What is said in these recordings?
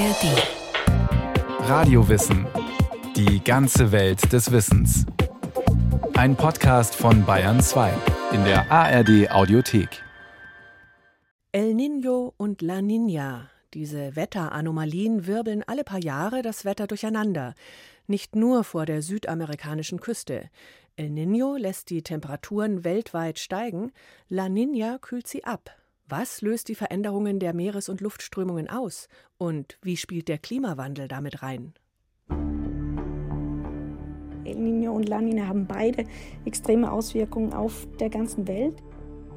ARD. Radiowissen. Die ganze Welt des Wissens. Ein Podcast von Bayern 2 in der ARD Audiothek. El Niño und La Niña. Diese Wetteranomalien wirbeln alle paar Jahre das Wetter durcheinander. Nicht nur vor der südamerikanischen Küste. El Niño lässt die Temperaturen weltweit steigen, La Niña kühlt sie ab. Was löst die Veränderungen der Meeres- und Luftströmungen aus? Und wie spielt der Klimawandel damit rein? El Niño und La Niña haben beide extreme Auswirkungen auf der ganzen Welt.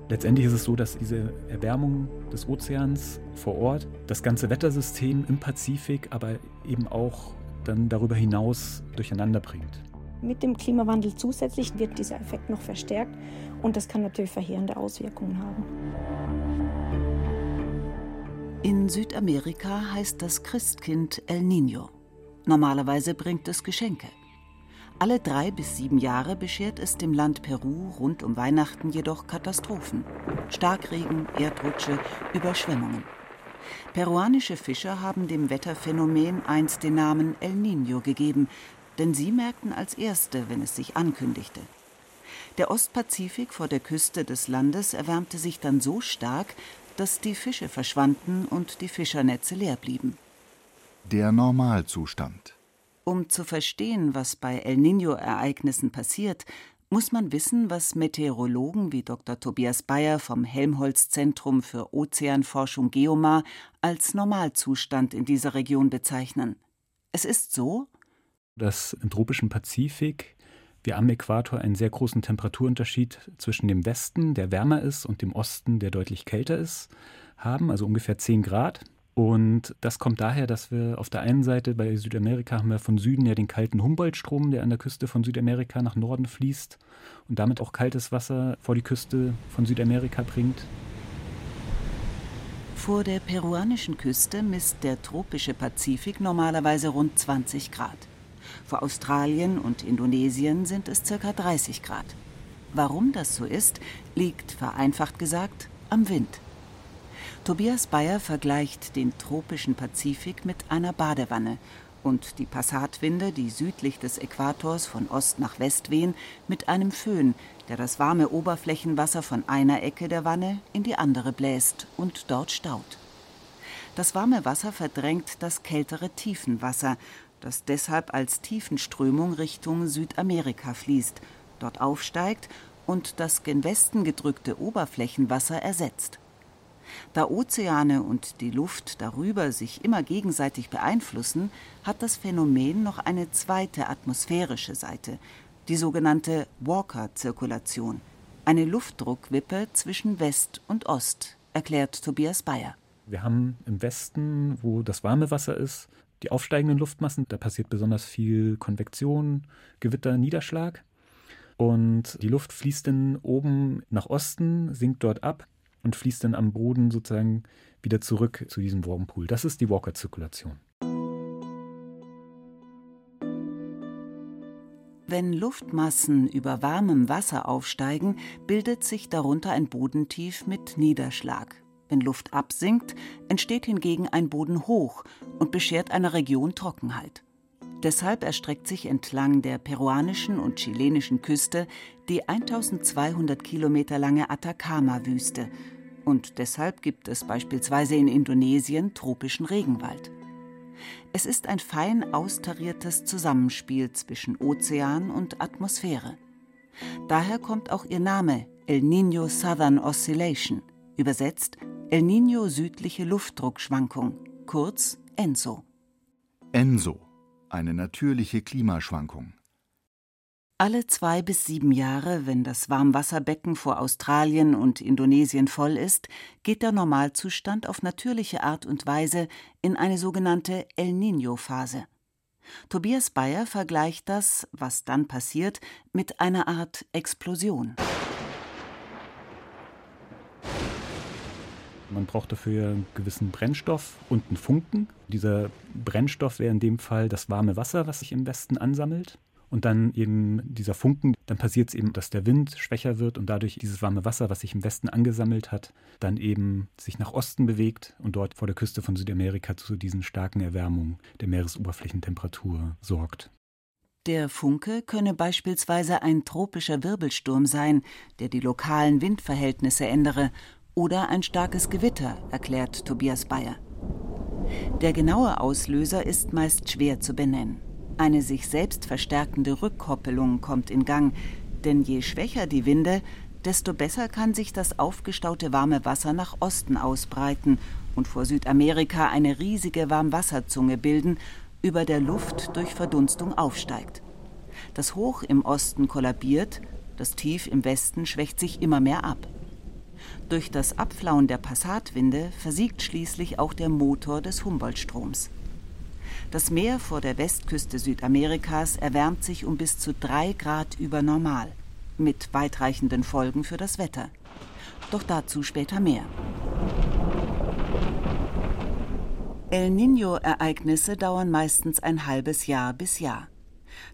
Letztendlich ist es so, dass diese Erwärmung des Ozeans vor Ort das ganze Wettersystem im Pazifik, aber eben auch dann darüber hinaus durcheinander bringt. Mit dem Klimawandel zusätzlich wird dieser Effekt noch verstärkt und das kann natürlich verheerende Auswirkungen haben. In Südamerika heißt das Christkind El Niño. Normalerweise bringt es Geschenke. Alle drei bis sieben Jahre beschert es dem Land Peru rund um Weihnachten jedoch Katastrophen. Starkregen, Erdrutsche, Überschwemmungen. Peruanische Fischer haben dem Wetterphänomen einst den Namen El Niño gegeben, denn sie merkten als Erste, wenn es sich ankündigte. Der Ostpazifik vor der Küste des Landes erwärmte sich dann so stark, dass die Fische verschwanden und die Fischernetze leer blieben. Der Normalzustand. Um zu verstehen, was bei El Niño-Ereignissen passiert, muss man wissen, was Meteorologen wie Dr. Tobias Bayer vom Helmholtz-Zentrum für Ozeanforschung Geomar als Normalzustand in dieser Region bezeichnen. Es ist so, dass im tropischen Pazifik wir am Äquator einen sehr großen Temperaturunterschied zwischen dem Westen, der wärmer ist, und dem Osten, der deutlich kälter ist, haben, also ungefähr 10 Grad. Und das kommt daher, dass wir auf der einen Seite bei Südamerika haben wir von Süden ja den kalten Humboldt-Strom, der an der Küste von Südamerika nach Norden fließt und damit auch kaltes Wasser vor die Küste von Südamerika bringt. Vor der peruanischen Küste misst der tropische Pazifik normalerweise rund 20 Grad. Vor Australien und Indonesien sind es ca. 30 Grad. Warum das so ist, liegt vereinfacht gesagt am Wind. Tobias Bayer vergleicht den tropischen Pazifik mit einer Badewanne und die Passatwinde, die südlich des Äquators von Ost nach West wehen, mit einem Föhn, der das warme Oberflächenwasser von einer Ecke der Wanne in die andere bläst und dort staut. Das warme Wasser verdrängt das kältere Tiefenwasser, das deshalb als Tiefenströmung Richtung Südamerika fließt, dort aufsteigt und das gen Westen gedrückte Oberflächenwasser ersetzt. Da Ozeane und die Luft darüber sich immer gegenseitig beeinflussen, hat das Phänomen noch eine zweite atmosphärische Seite, die sogenannte Walker-Zirkulation, eine Luftdruckwippe zwischen West und Ost, erklärt Tobias Bayer. Wir haben im Westen, wo das warme Wasser ist, die aufsteigenden Luftmassen. Da passiert besonders viel Konvektion, Gewitter, Niederschlag. Und die Luft fließt dann oben nach Osten, sinkt dort ab und fließt dann am Boden sozusagen wieder zurück zu diesem Whirlpool. Das ist die Walker-Zirkulation. Wenn Luftmassen über warmem Wasser aufsteigen, bildet sich darunter ein Bodentief mit Niederschlag. Wenn Luft absinkt, entsteht hingegen ein Boden hoch und beschert einer Region Trockenheit. Deshalb erstreckt sich entlang der peruanischen und chilenischen Küste die 1200 Kilometer lange Atacama-Wüste. Und deshalb gibt es beispielsweise in Indonesien tropischen Regenwald. Es ist ein fein austariertes Zusammenspiel zwischen Ozean und Atmosphäre. Daher kommt auch ihr Name El Niño Southern Oscillation, übersetzt El Niño südliche Luftdruckschwankung, kurz ENSO. ENSO, eine natürliche Klimaschwankung. Alle zwei bis sieben Jahre, wenn das Warmwasserbecken vor Australien und Indonesien voll ist, geht der Normalzustand auf natürliche Art und Weise in eine sogenannte El Niño-Phase. Tobias Bayer vergleicht das, was dann passiert, mit einer Art Explosion. Man braucht dafür einen gewissen Brennstoff und einen Funken. Dieser Brennstoff wäre in dem Fall das warme Wasser, was sich im Westen ansammelt. und dann eben dieser Funken, dann passiert es eben, dass der Wind schwächer wird und dadurch dieses warme Wasser, was sich im Westen angesammelt hat, dann eben sich nach Osten bewegt und dort vor der Küste von Südamerika zu diesen starken Erwärmungen der Meeresoberflächentemperatur sorgt. Der Funke könne beispielsweise ein tropischer Wirbelsturm sein, der die lokalen Windverhältnisse ändere, oder ein starkes Gewitter, erklärt Tobias Bayer. Der genaue Auslöser ist meist schwer zu benennen. Eine sich selbst verstärkende Rückkoppelung kommt in Gang, denn je schwächer die Winde, desto besser kann sich das aufgestaute warme Wasser nach Osten ausbreiten und vor Südamerika eine riesige Warmwasserzunge bilden, über der Luft durch Verdunstung aufsteigt. Das Hoch im Osten kollabiert, das Tief im Westen schwächt sich immer mehr ab. Durch das Abflauen der Passatwinde versiegt schließlich auch der Motor des Humboldtstroms. Das Meer vor der Westküste Südamerikas erwärmt sich um bis zu drei Grad über Normal, mit weitreichenden Folgen für das Wetter. Doch dazu später mehr. El Niño-Ereignisse dauern meistens ein halbes Jahr bis Jahr.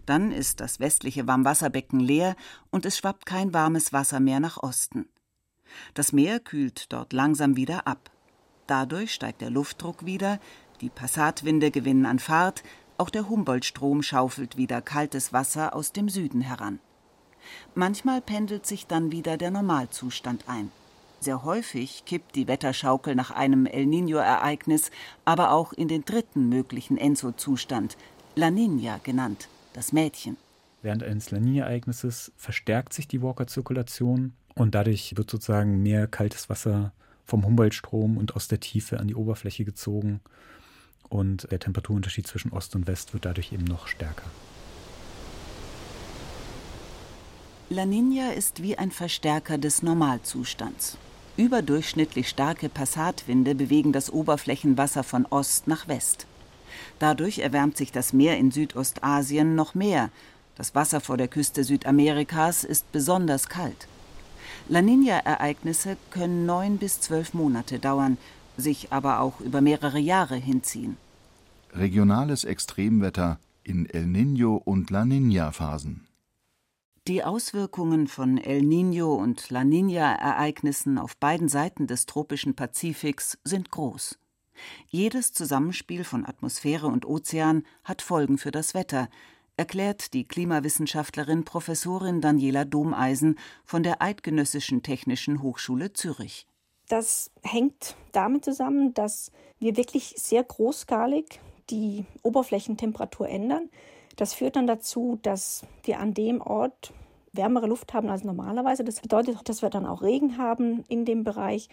Dann ist das westliche Warmwasserbecken leer und es schwappt kein warmes Wasser mehr nach Osten. Das Meer kühlt dort langsam wieder ab. Dadurch steigt der Luftdruck wieder, die Passatwinde gewinnen an Fahrt, auch der Humboldtstrom schaufelt wieder kaltes Wasser aus dem Süden heran. Manchmal pendelt sich dann wieder der Normalzustand ein. Sehr häufig kippt die Wetterschaukel nach einem El Niño-Ereignis aber auch in den dritten möglichen Enso-Zustand, La Niña genannt, das Mädchen. Während eines La Niña-Ereignisses verstärkt sich die Walker-Zirkulation und dadurch wird sozusagen mehr kaltes Wasser vom Humboldtstrom und aus der Tiefe an die Oberfläche gezogen und der Temperaturunterschied zwischen Ost und West wird dadurch eben noch stärker. La Niña ist wie ein Verstärker des Normalzustands. Überdurchschnittlich starke Passatwinde bewegen das Oberflächenwasser von Ost nach West. Dadurch erwärmt sich das Meer in Südostasien noch mehr. Das Wasser vor der Küste Südamerikas ist besonders kalt. La Niña-Ereignisse können neun bis zwölf Monate dauern, sich aber auch über mehrere Jahre hinziehen. Regionales Extremwetter in El Niño und La Niña-Phasen. Die Auswirkungen von El Niño und La Niña-Ereignissen auf beiden Seiten des tropischen Pazifiks sind groß. Jedes Zusammenspiel von Atmosphäre und Ozean hat Folgen für das Wetter, erklärt die Klimawissenschaftlerin Professorin Daniela Domeisen von der Eidgenössischen Technischen Hochschule Zürich. Das hängt damit zusammen, dass wir wirklich sehr großskalig die Oberflächentemperatur ändern. Das führt dann dazu, dass wir an dem Ort wärmere Luft haben als normalerweise. Das bedeutet, dass wir dann auch Regen haben in dem Bereich.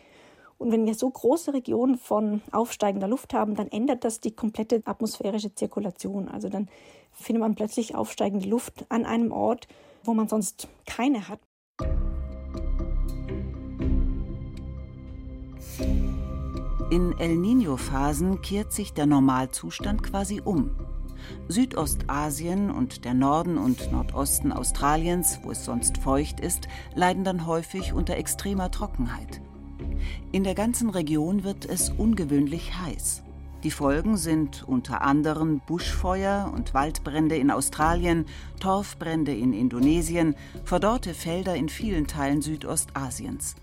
Und wenn wir so große Regionen von aufsteigender Luft haben, dann ändert das die komplette atmosphärische Zirkulation. Also dann findet man plötzlich aufsteigende Luft an einem Ort, wo man sonst keine hat. In El Niño-Phasen kehrt sich der Normalzustand quasi um. Südostasien und der Norden und Nordosten Australiens, wo es sonst feucht ist, leiden dann häufig unter extremer Trockenheit. In der ganzen Region wird es ungewöhnlich heiß. Die Folgen sind unter anderem Buschfeuer und Waldbrände in Australien, Torfbrände in Indonesien, verdorrte Felder in vielen Teilen Südostasiens.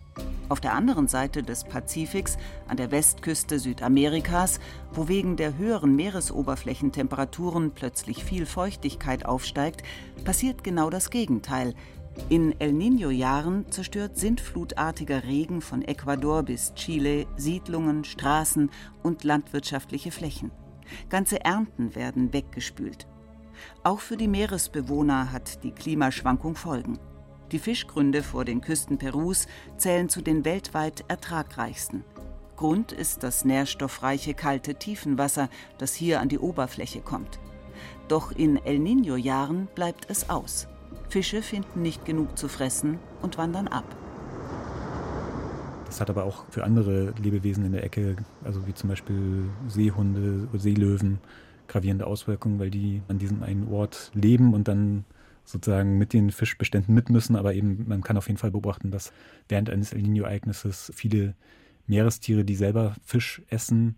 Auf der anderen Seite des Pazifiks, an der Westküste Südamerikas, wo wegen der höheren Meeresoberflächentemperaturen plötzlich viel Feuchtigkeit aufsteigt, passiert genau das Gegenteil. In El Niño-Jahren zerstört sintflutartiger Regen von Ecuador bis Chile Siedlungen, Straßen und landwirtschaftliche Flächen. Ganze Ernten werden weggespült. Auch für die Meeresbewohner hat die Klimaschwankung Folgen. Die Fischgründe vor den Küsten Perus zählen zu den weltweit ertragreichsten. Grund ist das nährstoffreiche kalte Tiefenwasser, das hier an die Oberfläche kommt. Doch in El Niño-Jahren bleibt es aus. Fische finden nicht genug zu fressen und wandern ab. Das hat aber auch für andere Lebewesen in der Ecke, also wie zum Beispiel Seehunde, Seelöwen, gravierende Auswirkungen, weil die an diesem einen Ort leben und dann sozusagen mit den Fischbeständen mit müssen. Aber eben, man kann auf jeden Fall beobachten, dass während eines El Nino-Ereignisses viele Meerestiere, die selber Fisch essen,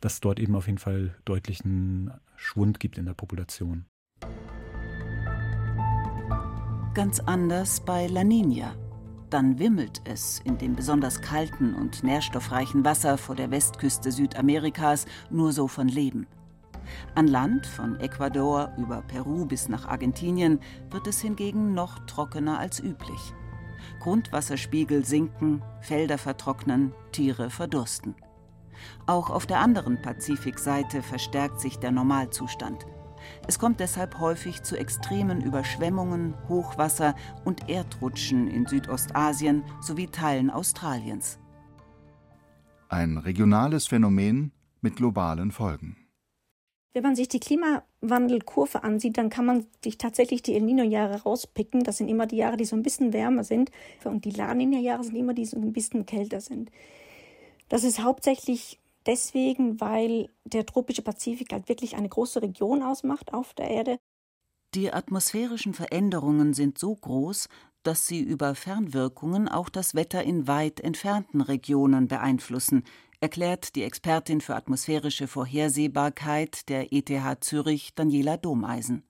dass dort eben auf jeden Fall deutlichen Schwund gibt in der Population. Ganz anders bei La Nina. Dann wimmelt es in dem besonders kalten und nährstoffreichen Wasser vor der Westküste Südamerikas nur so von Leben. An Land, von Ecuador über Peru bis nach Argentinien, wird es hingegen noch trockener als üblich. Grundwasserspiegel sinken, Felder vertrocknen, Tiere verdursten. Auch auf der anderen Pazifikseite verstärkt sich der Normalzustand. Es kommt deshalb häufig zu extremen Überschwemmungen, Hochwasser und Erdrutschen in Südostasien sowie Teilen Australiens. Ein regionales Phänomen mit globalen Folgen. Wenn man sich die Klimawandelkurve ansieht, dann kann man sich tatsächlich die El Nino-Jahre rauspicken. Das sind immer die Jahre, die so ein bisschen wärmer sind. Und die La Nina-Jahre sind immer die, die so ein bisschen kälter sind. Das ist hauptsächlich deswegen, weil der tropische Pazifik halt wirklich eine große Region ausmacht auf der Erde. Die atmosphärischen Veränderungen sind so groß, dass sie über Fernwirkungen auch das Wetter in weit entfernten Regionen beeinflussen, erklärt die Expertin für atmosphärische Vorhersehbarkeit der ETH Zürich Daniela Domeisen.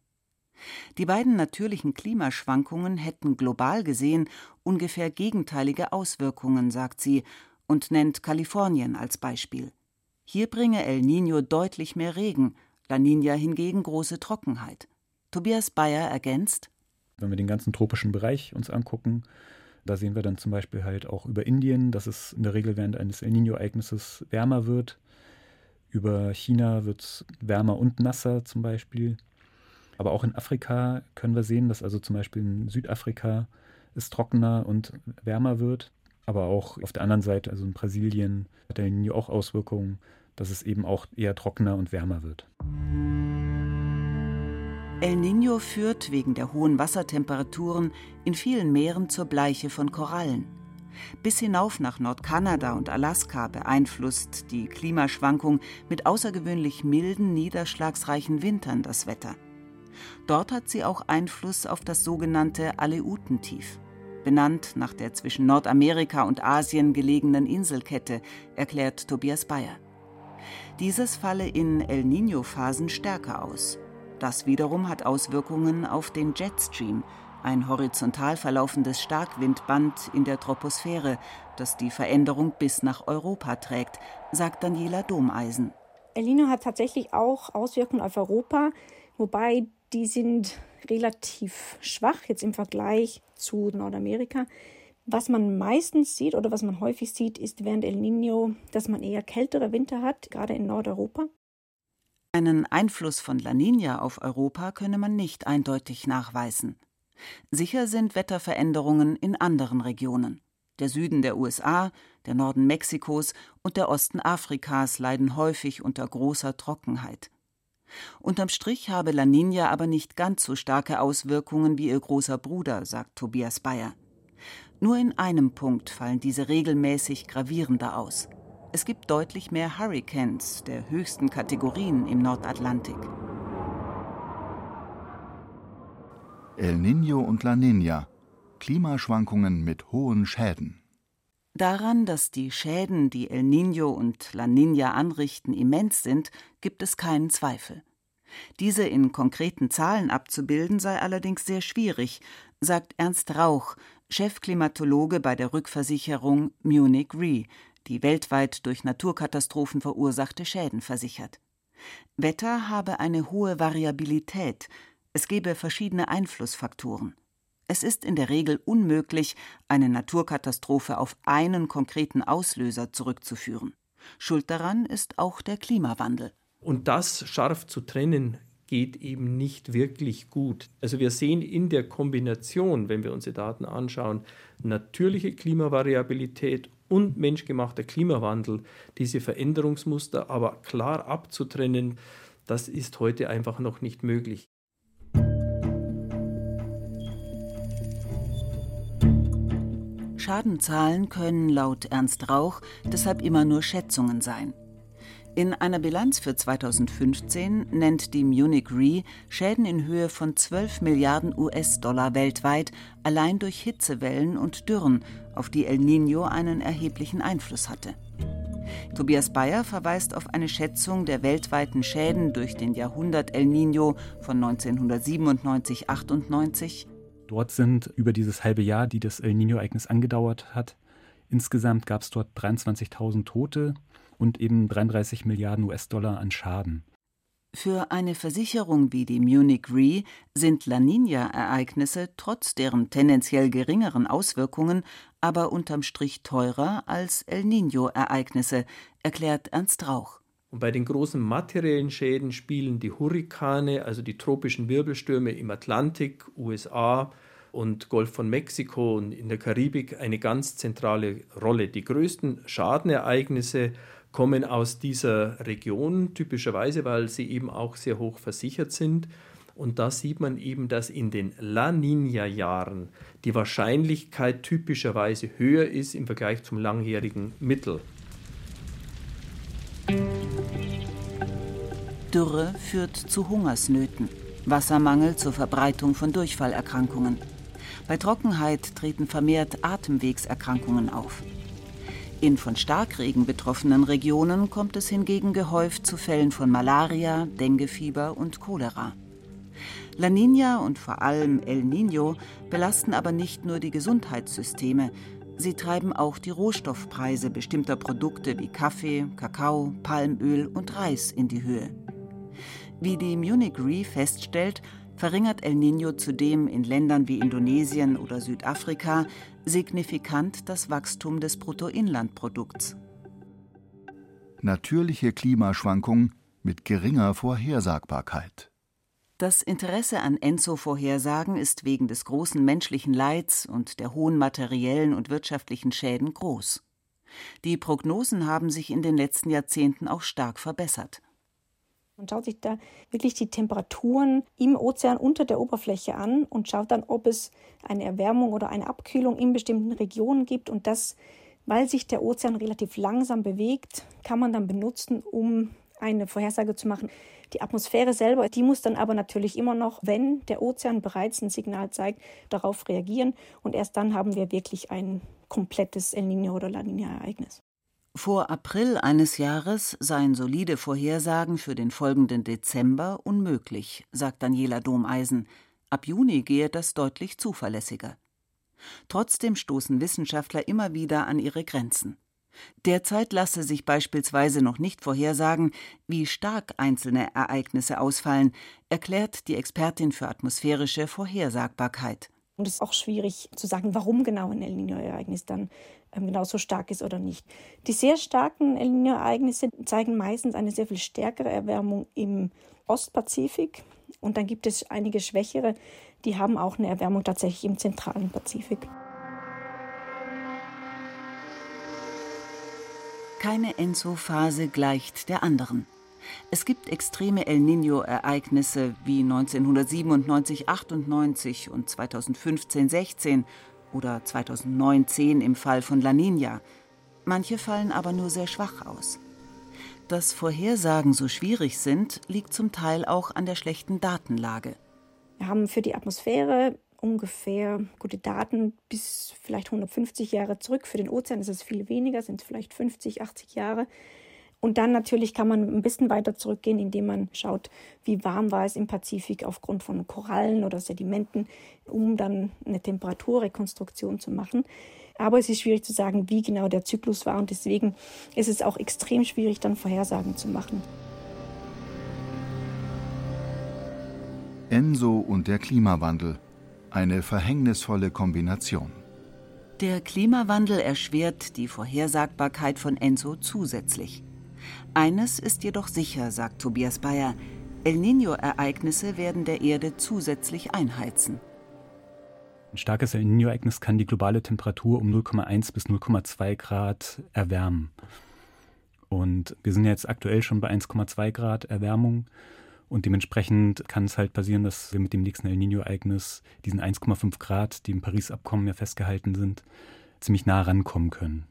Die beiden natürlichen Klimaschwankungen hätten global gesehen ungefähr gegenteilige Auswirkungen, sagt sie und nennt Kalifornien als Beispiel. Hier bringe El Niño deutlich mehr Regen, La Niña hingegen große Trockenheit. Tobias Bayer ergänzt: Wenn wir den ganzen tropischen Bereich uns angucken, da sehen wir dann zum Beispiel halt auch über Indien, dass es in der Regel während eines El Nino-Ereignisses wärmer wird. Über China wird es wärmer und nasser zum Beispiel. Aber auch in Afrika können wir sehen, dass also zum Beispiel in Südafrika es trockener und wärmer wird. Aber auch auf der anderen Seite, also in Brasilien, hat der El Nino auch Auswirkungen, dass es eben auch eher trockener und wärmer wird. El Niño führt wegen der hohen Wassertemperaturen in vielen Meeren zur Bleiche von Korallen. Bis hinauf nach Nordkanada und Alaska beeinflusst die Klimaschwankung mit außergewöhnlich milden, niederschlagsreichen Wintern das Wetter. Dort hat sie auch Einfluss auf das sogenannte Aleutentief, benannt nach der zwischen Nordamerika und Asien gelegenen Inselkette, erklärt Tobias Bayer. Dieses falle in El Niño-Phasen stärker aus. Das wiederum hat Auswirkungen auf den Jetstream, ein horizontal verlaufendes Starkwindband in der Troposphäre, das die Veränderung bis nach Europa trägt, sagt Daniela Domeisen. El Nino hat tatsächlich auch Auswirkungen auf Europa, wobei die sind relativ schwach jetzt im Vergleich zu Nordamerika. Was man meistens sieht oder was man häufig sieht, ist während El Nino, dass man eher kältere Winter hat, gerade in Nordeuropa. Einen Einfluss von La Nina auf Europa könne man nicht eindeutig nachweisen. Sicher sind Wetterveränderungen in anderen Regionen. Der Süden der USA, der Norden Mexikos und der Osten Afrikas leiden häufig unter großer Trockenheit. Unterm Strich habe La Nina aber nicht ganz so starke Auswirkungen wie ihr großer Bruder, sagt Tobias Bayer. Nur in einem Punkt fallen diese regelmäßig gravierender aus. Es gibt deutlich mehr Hurricanes der höchsten Kategorien im Nordatlantik. El Niño und La Niña. Klimaschwankungen mit hohen Schäden. Daran, dass die Schäden, die El Niño und La Niña anrichten, immens sind, gibt es keinen Zweifel. Diese in konkreten Zahlen abzubilden sei allerdings sehr schwierig, sagt Ernst Rauch, Chefklimatologe bei der Rückversicherung Munich Re, die weltweit durch Naturkatastrophen verursachte Schäden versichert. Wetter habe eine hohe Variabilität, es gebe verschiedene Einflussfaktoren. Es ist in der Regel unmöglich, eine Naturkatastrophe auf einen konkreten Auslöser zurückzuführen. Schuld daran ist auch der Klimawandel. Und das scharf zu trennen geht eben nicht wirklich gut. Also wir sehen in der Kombination, wenn wir unsere Daten anschauen, natürliche Klimavariabilität und menschgemachter Klimawandel, diese Veränderungsmuster aber klar abzutrennen, das ist heute einfach noch nicht möglich. Schadenzahlen können laut Ernst Rauch deshalb immer nur Schätzungen sein. In einer Bilanz für 2015 nennt die Munich Re Schäden in Höhe von 12 Milliarden US-Dollar weltweit allein durch Hitzewellen und Dürren, auf die El Niño einen erheblichen Einfluss hatte. Tobias Bayer verweist auf eine Schätzung der weltweiten Schäden durch den Jahrhundert El Niño von 1997-98. Dort sind über dieses halbe Jahr, die das El Nino-Ereignis angedauert hat, insgesamt gab es dort 23.000 Tote und eben 33 Milliarden US-Dollar an Schaden. Für eine Versicherung wie die Munich Re sind La Nina-Ereignisse trotz deren tendenziell geringeren Auswirkungen aber unterm Strich teurer als El Nino-Ereignisse, erklärt Ernst Rauch. Und bei den großen materiellen Schäden spielen die Hurrikane, also die tropischen Wirbelstürme im Atlantik, USA und Golf von Mexiko und in der Karibik eine ganz zentrale Rolle. Die größten Schadenereignisse kommen aus dieser Region, typischerweise, weil sie eben auch sehr hoch versichert sind. Und da sieht man eben, dass in den La Nina-Jahren die Wahrscheinlichkeit typischerweise höher ist im Vergleich zum langjährigen Mittel. Dürre führt zu Hungersnöten, Wassermangel zur Verbreitung von Durchfallerkrankungen. Bei Trockenheit treten vermehrt Atemwegserkrankungen auf. In von Starkregen betroffenen Regionen kommt es hingegen gehäuft zu Fällen von Malaria, Denguefieber und Cholera. La Nina und vor allem El Niño belasten aber nicht nur die Gesundheitssysteme, sie treiben auch die Rohstoffpreise bestimmter Produkte wie Kaffee, Kakao, Palmöl und Reis in die Höhe. Wie die Munich Re feststellt, verringert El Niño zudem in Ländern wie Indonesien oder Südafrika signifikant das Wachstum des Bruttoinlandprodukts. Natürliche Klimaschwankungen mit geringer Vorhersagbarkeit. Das Interesse an Enso-Vorhersagen ist wegen des großen menschlichen Leids und der hohen materiellen und wirtschaftlichen Schäden groß. Die Prognosen haben sich in den letzten Jahrzehnten auch stark verbessert. Man schaut sich da wirklich die Temperaturen im Ozean unter der Oberfläche an und schaut dann, ob es eine Erwärmung oder eine Abkühlung in bestimmten Regionen gibt. Und das, weil sich der Ozean relativ langsam bewegt, kann man dann benutzen, um eine Vorhersage zu machen. Die Atmosphäre selber, die muss dann aber natürlich immer noch, wenn der Ozean bereits ein Signal zeigt, darauf reagieren. Und erst dann haben wir wirklich ein komplettes El Niño oder La Niña-Ereignis. Vor April eines Jahres seien solide Vorhersagen für den folgenden Dezember unmöglich, sagt Daniela Domeisen. Ab Juni gehe das deutlich zuverlässiger. Trotzdem stoßen Wissenschaftler immer wieder an ihre Grenzen. Derzeit lasse sich beispielsweise noch nicht vorhersagen, wie stark einzelne Ereignisse ausfallen, erklärt die Expertin für atmosphärische Vorhersagbarkeit. Und es ist auch schwierig zu sagen, warum genau ein El Niño-Ereignis dann genauso stark ist oder nicht. Die sehr starken El Niño-Ereignisse zeigen meistens eine sehr viel stärkere Erwärmung im Ostpazifik. Und dann gibt es einige schwächere, die haben auch eine Erwärmung tatsächlich im zentralen Pazifik. Keine Enso-Phase gleicht der anderen. Es gibt extreme El Niño-Ereignisse wie 1997, 98 und 2015, 16 oder 2009, im Fall von La Niña. Manche fallen aber nur sehr schwach aus. Dass Vorhersagen so schwierig sind, liegt zum Teil auch an der schlechten Datenlage. Wir haben für die Atmosphäre ungefähr gute Daten bis vielleicht 150 Jahre zurück. Für den Ozean ist es viel weniger, sind es vielleicht 50, 80 Jahre. Und dann natürlich kann man ein bisschen weiter zurückgehen, indem man schaut, wie warm war es im Pazifik aufgrund von Korallen oder Sedimenten, um dann eine Temperaturrekonstruktion zu machen. Aber es ist schwierig zu sagen, wie genau der Zyklus war und deswegen ist es auch extrem schwierig, dann Vorhersagen zu machen. Enso und der Klimawandel. Eine verhängnisvolle Kombination. Der Klimawandel erschwert die Vorhersagbarkeit von Enso zusätzlich. Eines ist jedoch sicher, sagt Tobias Bayer, El Niño-Ereignisse werden der Erde zusätzlich einheizen. Ein starkes El Niño-Ereignis kann die globale Temperatur um 0,1 bis 0,2 Grad erwärmen. Und wir sind jetzt aktuell schon bei 1,2 Grad Erwärmung. Und dementsprechend kann es halt passieren, dass wir mit dem nächsten El Niño-Ereignis diesen 1,5 Grad, die im Paris-Abkommen ja festgehalten sind, ziemlich nah rankommen können.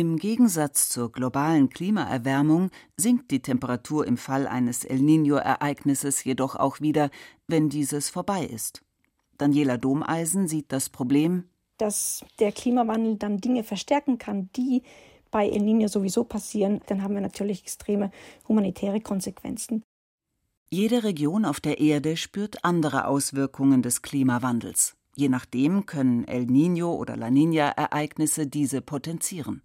Im Gegensatz zur globalen Klimaerwärmung sinkt die Temperatur im Fall eines El Niño-Ereignisses jedoch auch wieder, wenn dieses vorbei ist. Daniela Domeisen sieht das Problem, dass der Klimawandel dann Dinge verstärken kann, die bei El Niño sowieso passieren. Dann haben wir natürlich extreme humanitäre Konsequenzen. Jede Region auf der Erde spürt andere Auswirkungen des Klimawandels. Je nachdem können El Niño oder La Niña-Ereignisse diese potenzieren.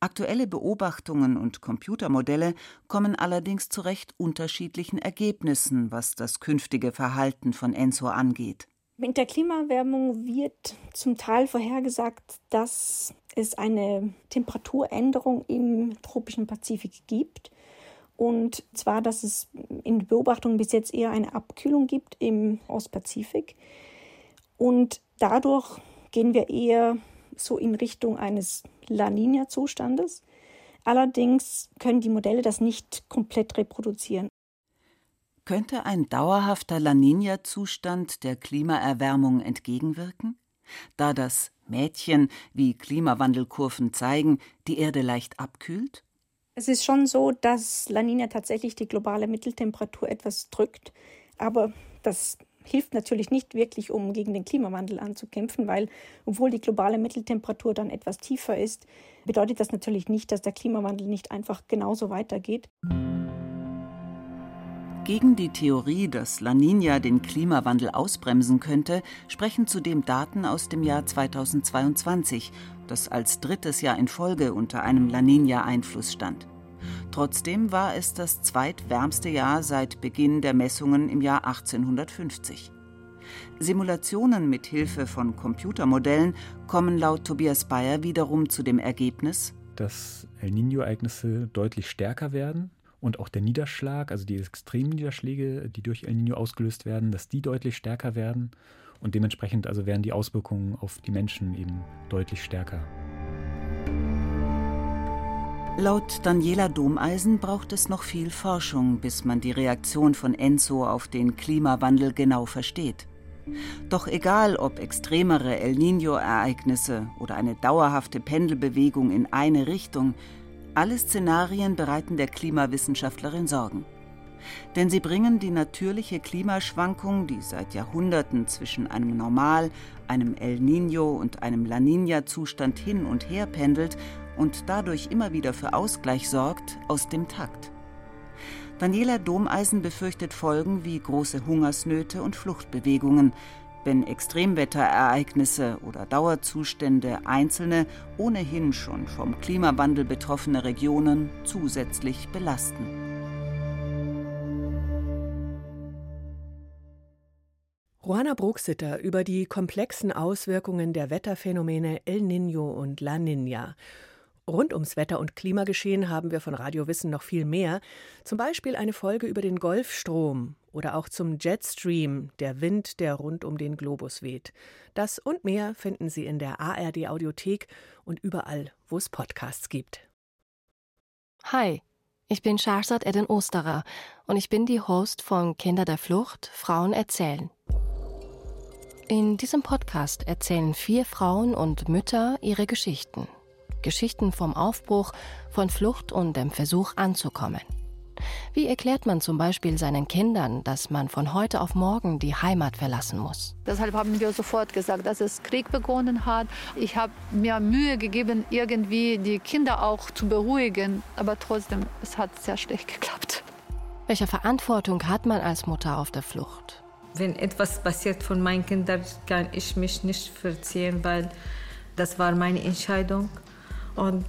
Aktuelle Beobachtungen und Computermodelle kommen allerdings zu recht unterschiedlichen Ergebnissen, was das künftige Verhalten von Ensor angeht. Mit der Klimaerwärmung wird zum Teil vorhergesagt, dass es eine Temperaturänderung im tropischen Pazifik gibt. Und zwar, dass es in Beobachtungen bis jetzt eher eine Abkühlung gibt im Ostpazifik. Und dadurch gehen wir eher so in Richtung eines La Nina-Zustandes. Allerdings können die Modelle das nicht komplett reproduzieren. Könnte ein dauerhafter La Nina-Zustand der Klimaerwärmung entgegenwirken? Da das Mädchen, wie Klimawandelkurven zeigen, die Erde leicht abkühlt? Es ist schon so, dass La Nina tatsächlich die globale Mitteltemperatur etwas drückt, aber das hilft natürlich nicht wirklich, um gegen den Klimawandel anzukämpfen, weil obwohl die globale Mitteltemperatur dann etwas tiefer ist, bedeutet das natürlich nicht, dass der Klimawandel nicht einfach genauso weitergeht. Gegen die Theorie, dass La Nina den Klimawandel ausbremsen könnte, sprechen zudem Daten aus dem Jahr 2022, das als drittes Jahr in Folge unter einem La Nina-Einfluss stand. Trotzdem war es das zweitwärmste Jahr seit Beginn der Messungen im Jahr 1850. Simulationen mit Hilfe von Computermodellen kommen laut Tobias Bayer wiederum zu dem Ergebnis, dass El Niño-Ereignisse deutlich stärker werden und auch der Niederschlag, also die extremen Niederschläge, die durch El Niño ausgelöst werden, dass die deutlich stärker werden und dementsprechend also werden die Auswirkungen auf die Menschen eben deutlich stärker. Laut Daniela Domeisen braucht es noch viel Forschung, bis man die Reaktion von Enzo auf den Klimawandel genau versteht. Doch egal ob extremere El Niño-Ereignisse oder eine dauerhafte Pendelbewegung in eine Richtung, alle Szenarien bereiten der Klimawissenschaftlerin Sorgen. Denn sie bringen die natürliche Klimaschwankung, die seit Jahrhunderten zwischen einem Normal, einem El Niño und einem La Niña-Zustand hin und her pendelt, und dadurch immer wieder für Ausgleich sorgt, aus dem Takt. Daniela Domeisen befürchtet Folgen wie große Hungersnöte und Fluchtbewegungen, wenn Extremwetterereignisse oder Dauerzustände einzelne, ohnehin schon vom Klimawandel betroffene Regionen zusätzlich belasten. Juana Bruxitter über die komplexen Auswirkungen der Wetterphänomene El Niño und La Niña Rund ums Wetter- und Klimageschehen haben wir von Radio Wissen noch viel mehr. Zum Beispiel eine Folge über den Golfstrom oder auch zum Jetstream, der Wind, der rund um den Globus weht. Das und mehr finden Sie in der ARD Audiothek und überall, wo es Podcasts gibt. Hi, ich bin Sharzad Eden Osterer und ich bin die Host von Kinder der Flucht, Frauen erzählen. In diesem Podcast erzählen vier Frauen und Mütter ihre Geschichten. Geschichten vom Aufbruch, von Flucht und dem Versuch anzukommen. Wie erklärt man zum Beispiel seinen Kindern, dass man von heute auf morgen die Heimat verlassen muss? Deshalb haben wir sofort gesagt, dass es Krieg begonnen hat. Ich habe mir Mühe gegeben, irgendwie die Kinder auch zu beruhigen, aber trotzdem, es hat sehr schlecht geklappt. Welche Verantwortung hat man als Mutter auf der Flucht? Wenn etwas passiert von meinen Kindern, kann ich mich nicht verziehen, weil das war meine Entscheidung. Und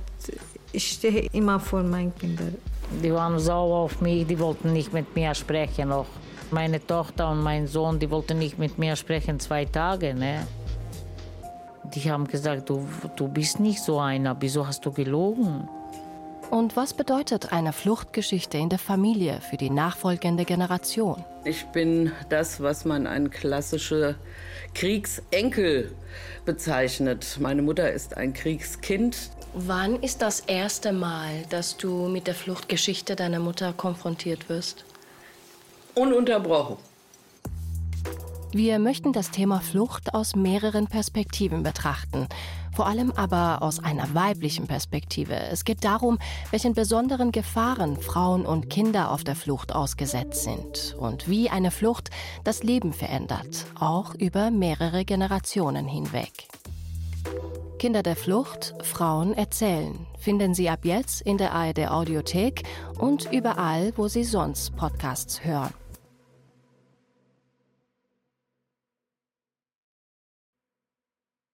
ich stehe immer vor meinen Kindern. Die waren sauer auf mich, die wollten nicht mit mir sprechen noch. Meine Tochter und mein Sohn, die wollten nicht mit mir sprechen zwei Tage. Ne? Die haben gesagt, du, du bist nicht so einer, wieso hast du gelogen? Und was bedeutet eine Fluchtgeschichte in der Familie für die nachfolgende Generation? Ich bin das, was man ein klassischer Kriegsenkel bezeichnet. Meine Mutter ist ein Kriegskind. Wann ist das erste Mal, dass du mit der Fluchtgeschichte deiner Mutter konfrontiert wirst? Ununterbrochen. Wir möchten das Thema Flucht aus mehreren Perspektiven betrachten, vor allem aber aus einer weiblichen Perspektive. Es geht darum, welchen besonderen Gefahren Frauen und Kinder auf der Flucht ausgesetzt sind und wie eine Flucht das Leben verändert, auch über mehrere Generationen hinweg. Kinder der Flucht, Frauen erzählen. Finden Sie ab jetzt in der ARD Audiothek und überall, wo Sie sonst Podcasts hören.